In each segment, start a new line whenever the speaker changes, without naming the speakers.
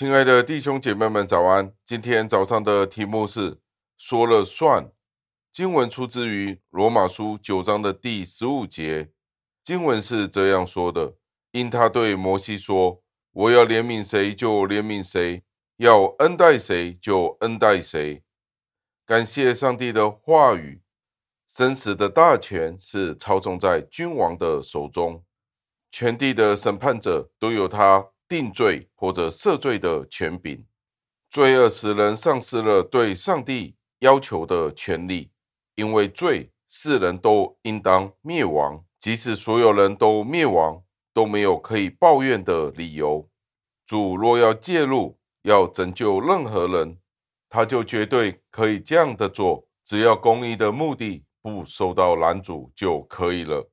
亲爱的弟兄姐妹们，早安！今天早上的题目是“说了算”。经文出自于罗马书九章的第十五节。经文是这样说的：“因他对摩西说，我要怜悯谁就怜悯谁，要恩待谁就恩待谁。”感谢上帝的话语，生死的大权是操纵在君王的手中，全地的审判者都有他。定罪或者赦罪的权柄，罪恶使人丧失了对上帝要求的权利，因为罪，世人都应当灭亡。即使所有人都灭亡，都没有可以抱怨的理由。主若要介入，要拯救任何人，他就绝对可以这样的做，只要公义的目的不受到拦阻就可以了。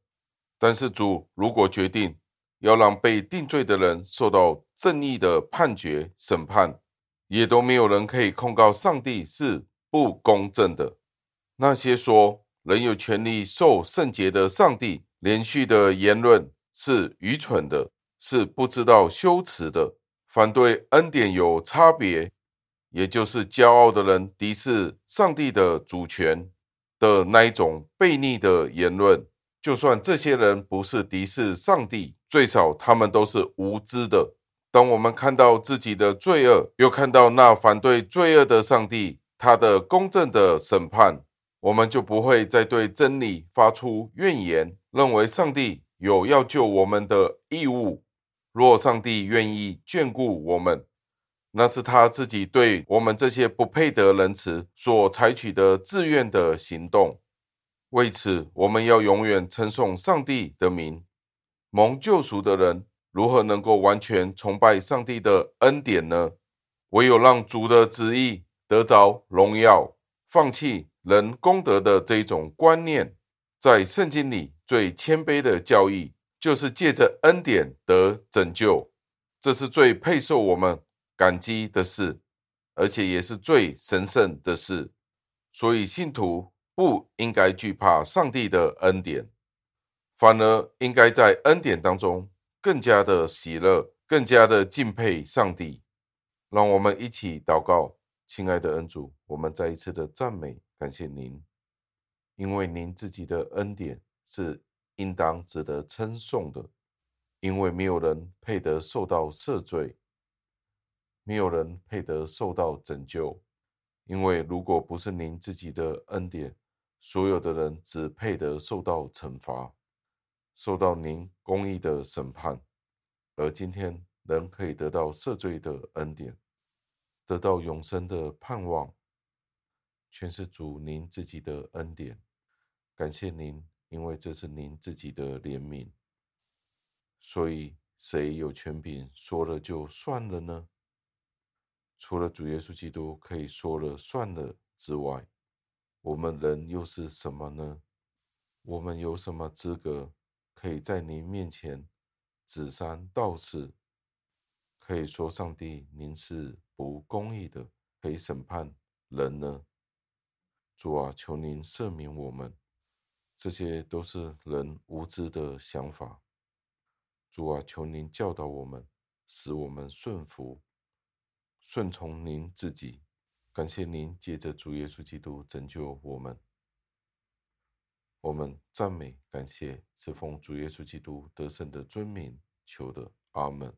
但是主如果决定，要让被定罪的人受到正义的判决审判，也都没有人可以控告上帝是不公正的。那些说人有权利受圣洁的上帝连续的言论是愚蠢的，是不知道羞耻的，反对恩典有差别，也就是骄傲的人敌视上帝的主权的那一种悖逆的言论。就算这些人不是敌视上帝。最少他们都是无知的。当我们看到自己的罪恶，又看到那反对罪恶的上帝，他的公正的审判，我们就不会再对真理发出怨言，认为上帝有要救我们的义务。若上帝愿意眷顾我们，那是他自己对我们这些不配得仁慈所采取的自愿的行动。为此，我们要永远称颂上帝的名。蒙救赎的人如何能够完全崇拜上帝的恩典呢？唯有让主的旨意得着荣耀，放弃人功德的这种观念。在圣经里最谦卑的教义，就是借着恩典得拯救，这是最配受我们感激的事，而且也是最神圣的事。所以信徒不应该惧怕上帝的恩典。反而应该在恩典当中更加的喜乐，更加的敬佩上帝。让我们一起祷告，亲爱的恩主，我们再一次的赞美感谢您，因为您自己的恩典是应当值得称颂的。因为没有人配得受到赦罪，没有人配得受到拯救。因为如果不是您自己的恩典，所有的人只配得受到惩罚。受到您公义的审判，而今天人可以得到赦罪的恩典，得到永生的盼望，全是主您自己的恩典。感谢您，因为这是您自己的怜悯。所以，谁有权柄说了就算了呢？除了主耶稣基督可以说了算了之外，我们人又是什么呢？我们有什么资格？可以在您面前指三道四，可以说上帝您是不公义的，可以审判人呢？主啊，求您赦免我们，这些都是人无知的想法。主啊，求您教导我们，使我们顺服、顺从您自己。感谢您借着主耶稣基督拯救我们。我们赞美、感谢，是奉主耶稣基督得胜的尊名求的，阿门。